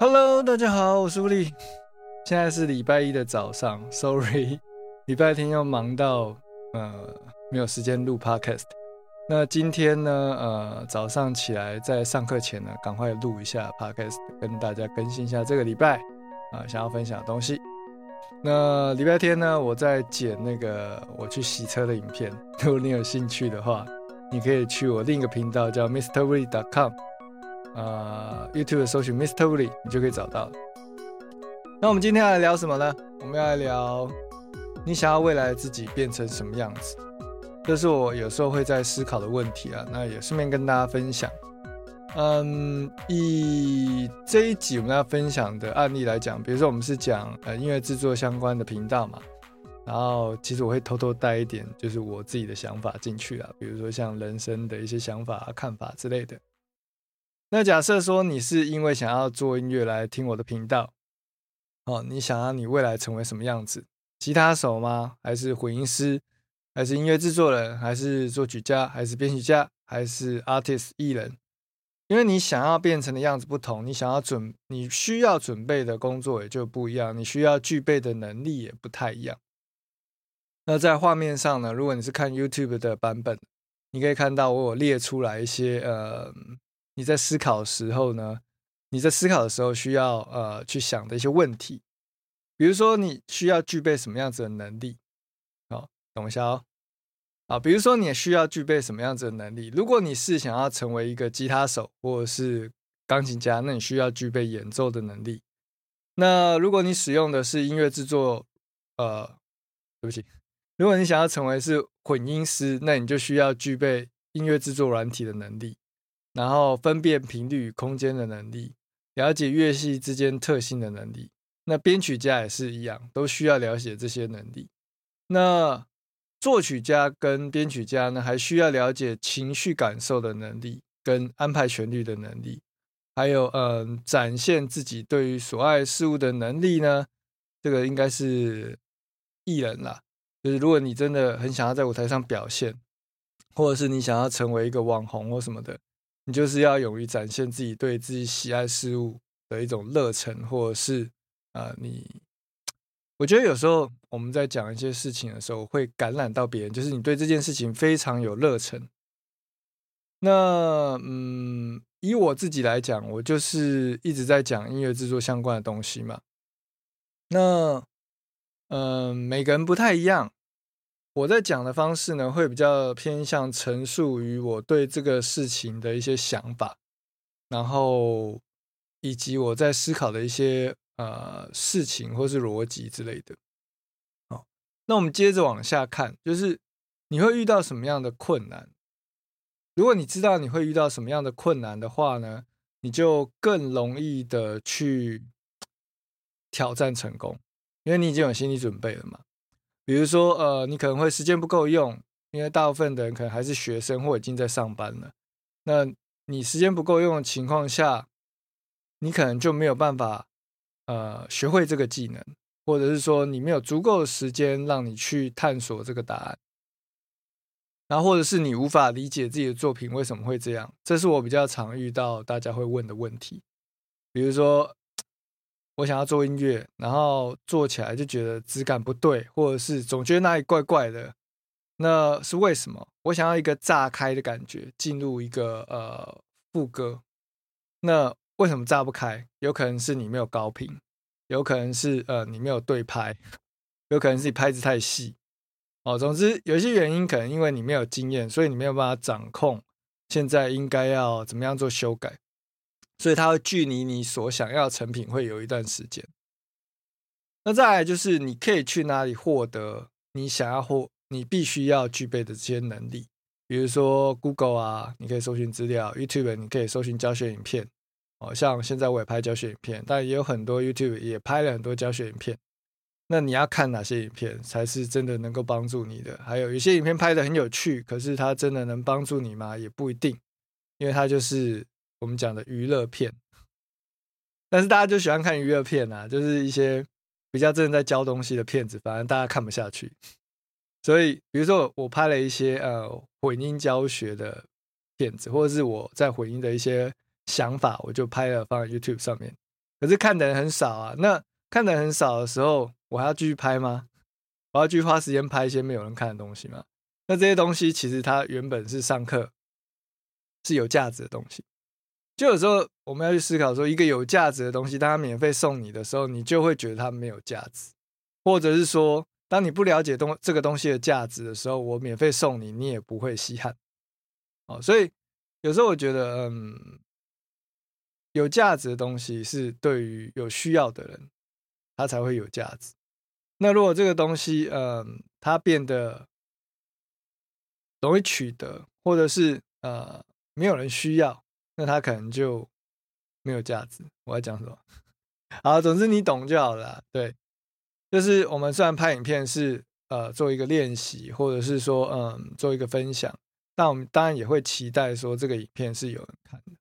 Hello，大家好，我是吴力。现在是礼拜一的早上，Sorry，礼拜天要忙到呃没有时间录 Podcast。那今天呢，呃早上起来在上课前呢，赶快录一下 Podcast，跟大家更新一下这个礼拜啊想要分享的东西。那礼拜天呢，我在剪那个我去洗车的影片。如果你有兴趣的话，你可以去我另一个频道叫 MrWilly.com，啊，YouTube 搜寻 Mr. Willy，你就可以找到。那我们今天要来聊什么呢？我们要来聊你想要未来自己变成什么样子，这是我有时候会在思考的问题啊。那也顺便跟大家分享。嗯，以这一集我们要分享的案例来讲，比如说我们是讲呃音乐制作相关的频道嘛，然后其实我会偷偷带一点就是我自己的想法进去啊，比如说像人生的一些想法、看法之类的。那假设说你是因为想要做音乐来听我的频道，哦，你想要你未来成为什么样子？吉他手吗？还是混音师？还是音乐制作人？还是作曲家？还是编曲家？还是 artist 艺人？因为你想要变成的样子不同，你想要准，你需要准备的工作也就不一样，你需要具备的能力也不太一样。那在画面上呢？如果你是看 YouTube 的版本，你可以看到我有列出来一些呃，你在思考的时候呢，你在思考的时候需要呃去想的一些问题，比如说你需要具备什么样子的能力？好，等一下哦。啊，比如说你需要具备什么样子的能力？如果你是想要成为一个吉他手或者是钢琴家，那你需要具备演奏的能力。那如果你使用的是音乐制作，呃，对不起，如果你想要成为是混音师，那你就需要具备音乐制作软体的能力，然后分辨频率与空间的能力，了解乐器之间特性的能力。那编曲家也是一样，都需要了解这些能力。那作曲家跟编曲家呢，还需要了解情绪感受的能力，跟安排旋律的能力，还有嗯，展现自己对于所爱事物的能力呢。这个应该是艺人啦，就是如果你真的很想要在舞台上表现，或者是你想要成为一个网红或什么的，就是要勇于展现自己对自己喜爱事物的一种热忱，或者是啊你。我觉得有时候我们在讲一些事情的时候，会感染到别人，就是你对这件事情非常有热忱。那嗯，以我自己来讲，我就是一直在讲音乐制作相关的东西嘛。那嗯，每个人不太一样，我在讲的方式呢，会比较偏向陈述于我对这个事情的一些想法，然后以及我在思考的一些。呃，事情或是逻辑之类的，好，那我们接着往下看，就是你会遇到什么样的困难？如果你知道你会遇到什么样的困难的话呢，你就更容易的去挑战成功，因为你已经有心理准备了嘛。比如说，呃，你可能会时间不够用，因为大部分的人可能还是学生或已经在上班了。那你时间不够用的情况下，你可能就没有办法。呃，学会这个技能，或者是说你没有足够的时间让你去探索这个答案，然后或者是你无法理解自己的作品为什么会这样，这是我比较常遇到大家会问的问题。比如说，我想要做音乐，然后做起来就觉得质感不对，或者是总觉得哪里怪怪的，那是为什么？我想要一个炸开的感觉，进入一个呃副歌，那。为什么炸不开？有可能是你没有高频，有可能是呃你没有对拍，有可能是你拍子太细哦。总之有些原因，可能因为你没有经验，所以你没有办法掌控现在应该要怎么样做修改，所以它会距离你所想要成品会有一段时间。那再来就是你可以去哪里获得你想要获你必须要具备的这些能力，比如说 Google 啊，你可以搜寻资料；YouTube 你可以搜寻教学影片。哦，像现在我也拍教学影片，但也有很多 YouTube 也拍了很多教学影片。那你要看哪些影片才是真的能够帮助你的？还有一些影片拍的很有趣，可是它真的能帮助你吗？也不一定，因为它就是我们讲的娱乐片。但是大家就喜欢看娱乐片啊，就是一些比较真的在教东西的片子，反而大家看不下去。所以，比如说我拍了一些呃混音教学的片子，或者是我在混音的一些。想法我就拍了放在 YouTube 上面，可是看的人很少啊。那看的人很少的时候，我还要继续拍吗？我要继续花时间拍一些没有人看的东西吗？那这些东西其实它原本是上课是有价值的东西。就有时候我们要去思考说，一个有价值的东西，当它免费送你的时候，你就会觉得它没有价值，或者是说，当你不了解东这个东西的价值的时候，我免费送你，你也不会稀罕。哦，所以有时候我觉得，嗯，有价值的东西是对于有需要的人，它才会有价值。那如果这个东西，嗯，它变得容易取得，或者是呃没有人需要。那它可能就没有价值。我在讲什么？好，总之你懂就好了。对，就是我们虽然拍影片是呃做一个练习，或者是说嗯做一个分享，但我们当然也会期待说这个影片是有人看的。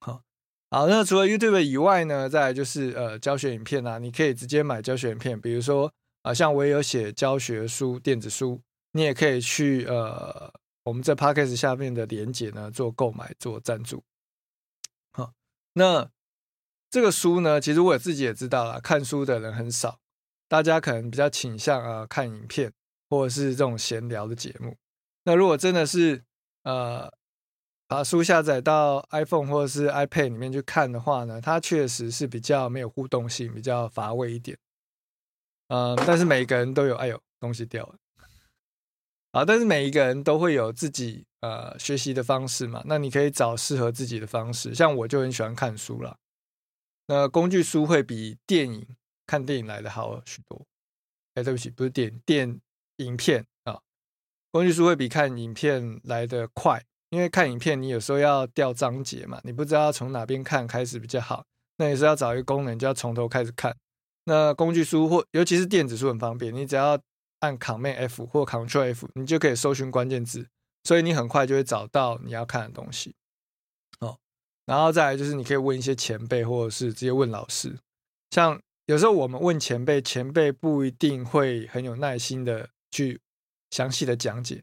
好，好，那除了 YouTube 以外呢，再来就是呃教学影片啊，你可以直接买教学影片，比如说啊，像我也有写教学书电子书，你也可以去呃我们在 Podcast 下面的连接呢做购买做赞助。好那这个书呢，其实我自己也知道了，看书的人很少，大家可能比较倾向啊看影片或者是这种闲聊的节目。那如果真的是呃把书下载到 iPhone 或者是 iPad 里面去看的话呢，它确实是比较没有互动性，比较乏味一点。嗯，但是每个人都有，哎呦，东西掉了。啊，但是每一个人都会有自己呃学习的方式嘛，那你可以找适合自己的方式。像我就很喜欢看书了，那工具书会比电影看电影来的好许多。哎，对不起，不是电电影片啊，工具书会比看影片来的快，因为看影片你有时候要调章节嘛，你不知道从哪边看开始比较好，那也是要找一个功能，就要从头开始看。那工具书或尤其是电子书很方便，你只要。按 Command F 或 Control F，你就可以搜寻关键字，所以你很快就会找到你要看的东西。哦，然后再来就是你可以问一些前辈，或者是直接问老师。像有时候我们问前辈，前辈不一定会很有耐心的去详细的讲解，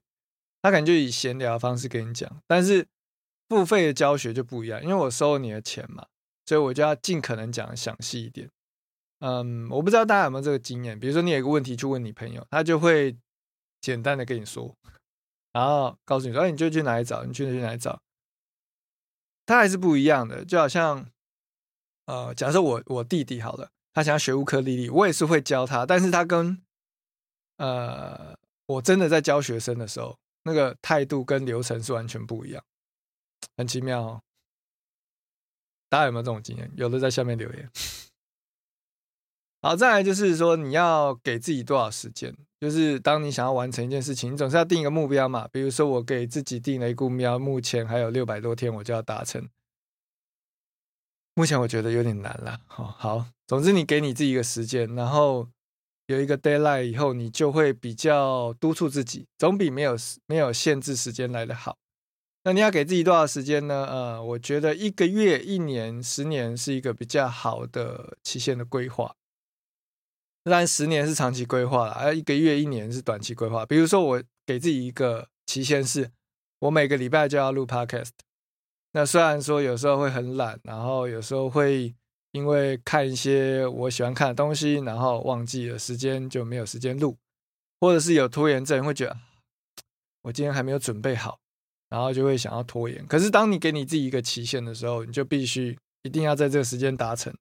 他可能就以闲聊的方式跟你讲。但是付费的教学就不一样，因为我收了你的钱嘛，所以我就要尽可能讲的详细一点。嗯，我不知道大家有没有这个经验。比如说，你有一个问题去问你朋友，他就会简单的跟你说，然后告诉你说：“哎，你就去哪里找？你去去哪里找？”他还是不一样的。就好像，呃，假设我我弟弟好了，他想要学乌克丽丽，我也是会教他，但是他跟呃我真的在教学生的时候，那个态度跟流程是完全不一样，很奇妙哦。大家有没有这种经验？有的在下面留言。好，再来就是说，你要给自己多少时间？就是当你想要完成一件事情，你总是要定一个目标嘛。比如说，我给自己定了一个目标，目前还有六百多天，我就要达成。目前我觉得有点难了。好，好，总之你给你自己一个时间，然后有一个 deadline 以后，你就会比较督促自己，总比没有没有限制时间来的好。那你要给自己多少时间呢？呃，我觉得一个月、一年、十年是一个比较好的期限的规划。当然，十年是长期规划了，而一个月、一年是短期规划。比如说，我给自己一个期限，是我每个礼拜就要录 podcast。那虽然说有时候会很懒，然后有时候会因为看一些我喜欢看的东西，然后忘记了时间就没有时间录，或者是有拖延症，会觉得我今天还没有准备好，然后就会想要拖延。可是当你给你自己一个期限的时候，你就必须一定要在这个时间达成，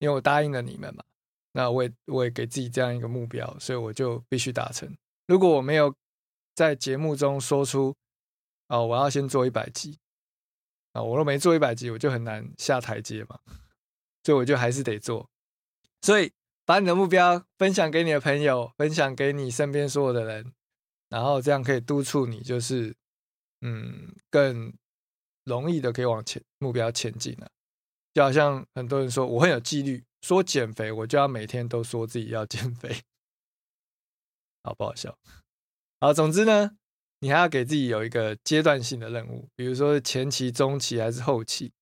因为我答应了你们嘛。那我也我也给自己这样一个目标，所以我就必须达成。如果我没有在节目中说出，哦，我要先做一百集，啊，我若没做一百集，我就很难下台阶嘛。所以我就还是得做。所以把你的目标分享给你的朋友，分享给你身边所有的人，然后这样可以督促你，就是嗯，更容易的可以往前目标前进了。就好像很多人说我很有纪律。说减肥，我就要每天都说自己要减肥，好不好笑？好，总之呢，你还要给自己有一个阶段性的任务，比如说前期、中期还是后期。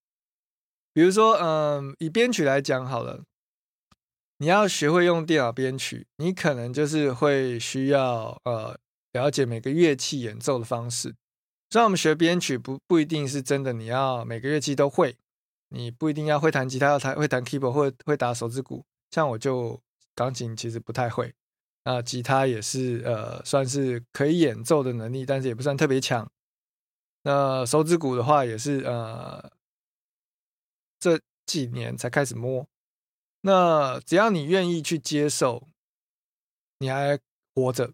比如说，嗯，以编曲来讲好了，你要学会用电脑编曲，你可能就是会需要呃了解每个乐器演奏的方式。虽然我们学编曲不不一定是真的，你要每个乐器都会。你不一定要会弹吉他，要弹会弹 keyboard 或会打手指鼓。像我就钢琴其实不太会，啊，吉他也是呃算是可以演奏的能力，但是也不算特别强。那手指鼓的话也是呃这几年才开始摸。那只要你愿意去接受，你还活着，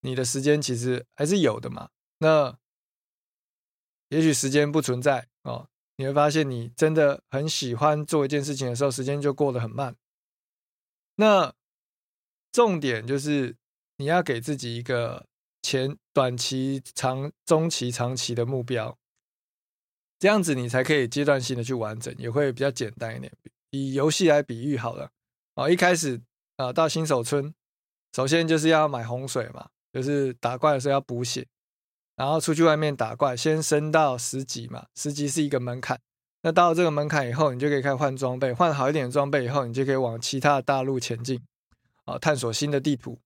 你的时间其实还是有的嘛。那也许时间不存在哦。你会发现，你真的很喜欢做一件事情的时候，时间就过得很慢。那重点就是你要给自己一个前短期、长中期、长期的目标，这样子你才可以阶段性的去完整，也会比较简单一点。以游戏来比喻好了，啊，一开始啊到新手村，首先就是要买洪水嘛，就是打怪的时候要补血。然后出去外面打怪，先升到十级嘛，十级是一个门槛。那到了这个门槛以后，你就可以开始换装备，换好一点的装备以后，你就可以往其他的大陆前进，啊，探索新的地图。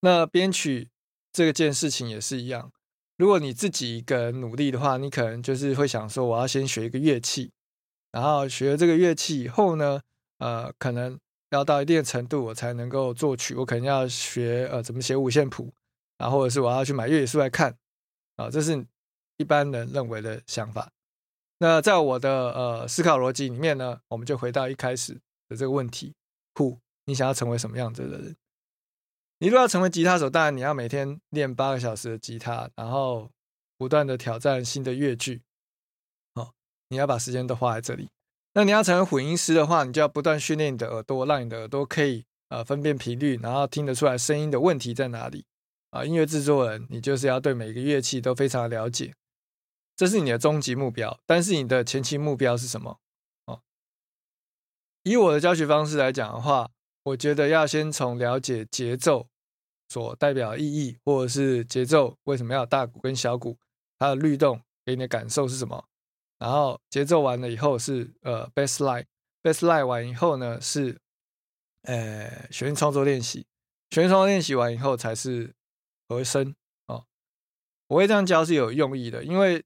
那编曲这件事情也是一样，如果你自己一个人努力的话，你可能就是会想说，我要先学一个乐器，然后学了这个乐器以后呢，呃，可能要到一定的程度，我才能够作曲，我可能要学呃怎么写五线谱，然后或者是我要去买乐理书来看。啊，这是一般人认为的想法。那在我的呃思考逻辑里面呢，我们就回到一开始的这个问题：Who？你想要成为什么样子的人？你如果要成为吉他手，当然你要每天练八个小时的吉他，然后不断的挑战新的乐句。哦，你要把时间都花在这里。那你要成为混音师的话，你就要不断训练你的耳朵，让你的耳朵可以呃分辨频率，然后听得出来声音的问题在哪里。啊，音乐制作人，你就是要对每个乐器都非常了解，这是你的终极目标。但是你的前期目标是什么？哦，以我的教学方式来讲的话，我觉得要先从了解节奏所代表意义，或者是节奏为什么要大鼓跟小鼓，它的律动给你的感受是什么。然后节奏完了以后是呃 bass line，bass line 完以后呢是呃旋律创作练习，旋律创作练习完以后才是。和声哦，我会这样教是有用意的，因为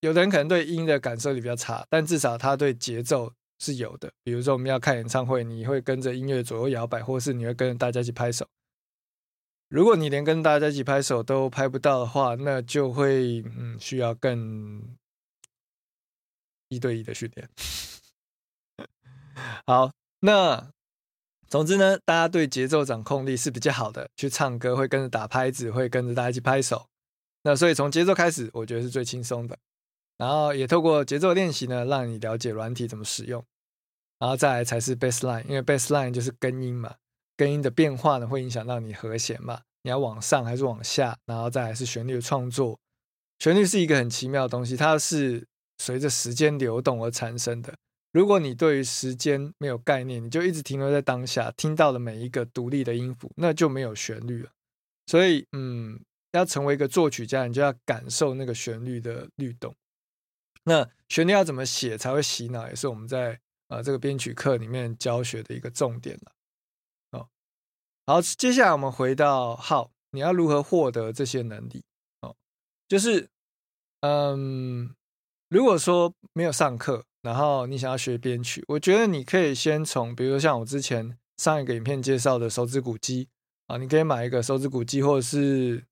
有的人可能对音的感受力比较差，但至少他对节奏是有的。比如说我们要看演唱会，你会跟着音乐左右摇摆，或是你会跟着大家一起拍手。如果你连跟大家一起拍手都拍不到的话，那就会嗯需要更一对一的训练。好，那。总之呢，大家对节奏掌控力是比较好的，去唱歌会跟着打拍子，会跟着大家一起拍手。那所以从节奏开始，我觉得是最轻松的。然后也透过节奏练习呢，让你了解软体怎么使用。然后再来才是 bass line，因为 bass line 就是根音嘛，根音的变化呢会影响到你和弦嘛，你要往上还是往下？然后再来是旋律的创作。旋律是一个很奇妙的东西，它是随着时间流动而产生的。如果你对于时间没有概念，你就一直停留在当下，听到的每一个独立的音符，那就没有旋律了。所以，嗯，要成为一个作曲家，你就要感受那个旋律的律动。那旋律要怎么写才会洗脑，也是我们在呃这个编曲课里面教学的一个重点了。哦，好，接下来我们回到号，你要如何获得这些能力？哦，就是，嗯，如果说没有上课。然后你想要学编曲，我觉得你可以先从，比如说像我之前上一个影片介绍的手指鼓机啊，你可以买一个手指鼓机或者是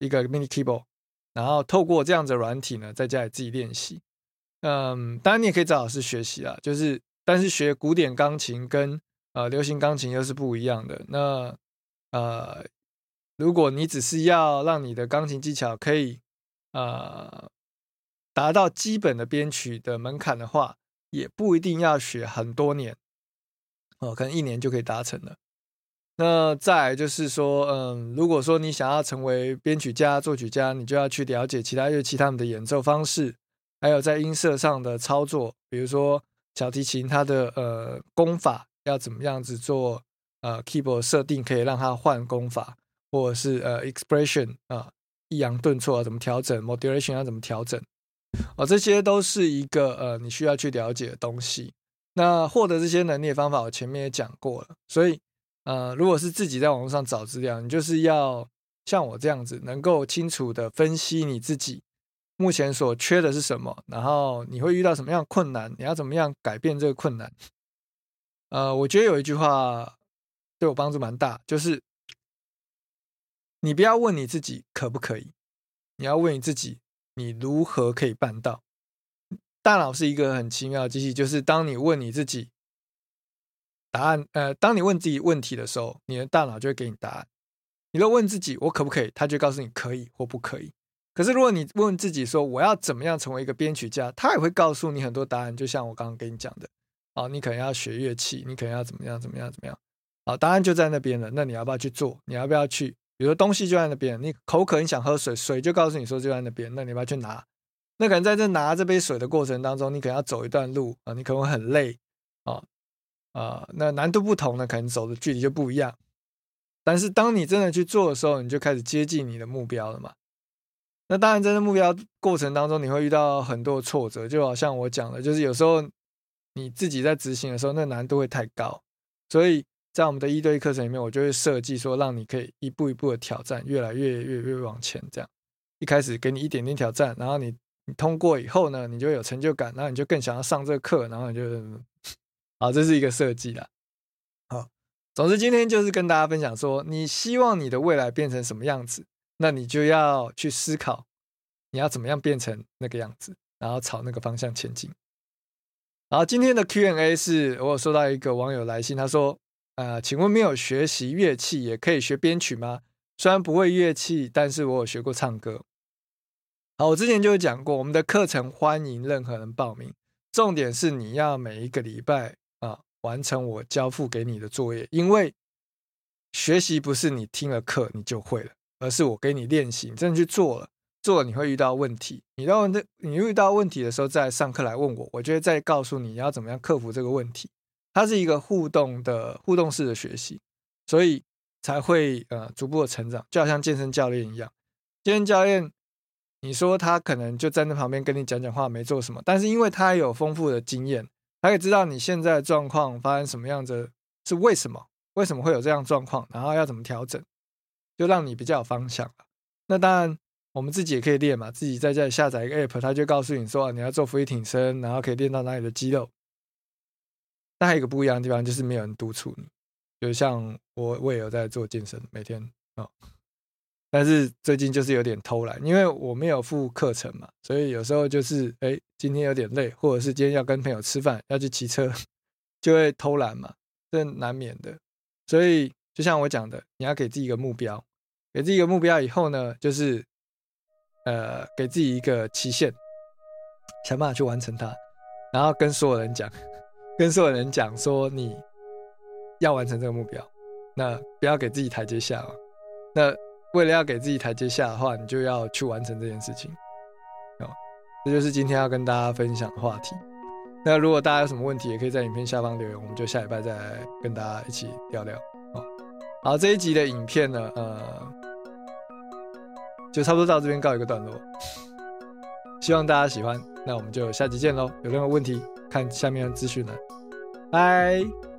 一个 mini keyboard，然后透过这样子软体呢，在家里自己练习。嗯，当然你也可以找老师学习啦，就是但是学古典钢琴跟呃流行钢琴又是不一样的。那呃，如果你只是要让你的钢琴技巧可以呃。达到基本的编曲的门槛的话，也不一定要学很多年，哦，可能一年就可以达成了。那再就是说，嗯，如果说你想要成为编曲家、作曲家，你就要去了解其他乐器他们的演奏方式，还有在音色上的操作，比如说小提琴它的呃功法要怎么样子做，呃，keyboard 设定可以让它换功法，或者是呃 expression 啊抑扬顿挫怎么调整，modulation 要怎么调整。哦，这些都是一个呃，你需要去了解的东西。那获得这些能力的方法，我前面也讲过了。所以，呃，如果是自己在网络上找资料，你就是要像我这样子，能够清楚的分析你自己目前所缺的是什么，然后你会遇到什么样困难，你要怎么样改变这个困难。呃，我觉得有一句话对我帮助蛮大，就是你不要问你自己可不可以，你要问你自己你如何可以办到。大脑是一个很奇妙的机器，就是当你问你自己答案，呃，当你问自己问题的时候，你的大脑就会给你答案。你若问自己我可不可以，他就告诉你可以或不可以。可是如果你问自己说我要怎么样成为一个编曲家，他也会告诉你很多答案。就像我刚刚跟你讲的，哦，你可能要学乐器，你可能要怎么样怎么样怎么样，好，答案就在那边了。那你要不要去做？你要不要去？比如说东西就在那边，你口渴，你想喝水，水就告诉你说就在那边，那你要不要去拿？那可能在这拿这杯水的过程当中，你可能要走一段路啊，你可能会很累啊啊，那难度不同呢，可能走的距离就不一样。但是当你真的去做的时候，你就开始接近你的目标了嘛。那当然，在这目标过程当中，你会遇到很多挫折，就好像我讲的，就是有时候你自己在执行的时候，那难度会太高。所以在我们的一对一课程里面，我就会设计说，让你可以一步一步的挑战，越来越越越往前。这样一开始给你一点点挑战，然后你。你通过以后呢，你就有成就感，然后你就更想要上这个课，然后你就，好，这是一个设计啦。好，总之今天就是跟大家分享说，你希望你的未来变成什么样子，那你就要去思考，你要怎么样变成那个样子，然后朝那个方向前进。然后今天的 Q&A 是我有收到一个网友来信，他说，呃，请问没有学习乐器也可以学编曲吗？虽然不会乐器，但是我有学过唱歌。好，我之前就有讲过，我们的课程欢迎任何人报名。重点是你要每一个礼拜啊完成我交付给你的作业，因为学习不是你听了课你就会了，而是我给你练习，你真的去做了，做了你会遇到问题，你到那你遇到问题的时候再上课来问我，我就会再告诉你要怎么样克服这个问题。它是一个互动的互动式的学习，所以才会呃逐步的成长，就好像健身教练一样，健身教练。你说他可能就站在旁边跟你讲讲话，没做什么，但是因为他有丰富的经验，他可以知道你现在的状况发生什么样子，是为什么，为什么会有这样状况，然后要怎么调整，就让你比较有方向那当然，我们自己也可以练嘛，自己在家里下载一个 app，他就告诉你说你要做俯卧挺身，然后可以练到哪里的肌肉。但还有一个不一样的地方，就是没有人督促你，就像我，我也有在做健身，每天啊。但是最近就是有点偷懒，因为我没有付课程嘛，所以有时候就是哎，今天有点累，或者是今天要跟朋友吃饭，要去骑车，就会偷懒嘛，这难免的。所以就像我讲的，你要给自己一个目标，给自己一个目标以后呢，就是呃，给自己一个期限，想办法去完成它，然后跟所有人讲，跟所有人讲说你要完成这个目标，那不要给自己台阶下嘛，那。为了要给自己台阶下的话，你就要去完成这件事情。哦，这就是今天要跟大家分享的话题。那如果大家有什么问题，也可以在影片下方留言，我们就下礼拜再跟大家一起聊聊。哦，好，这一集的影片呢，呃，就差不多到这边告一个段落。希望大家喜欢，那我们就下集见喽。有任何问题，看下面的资讯了。拜。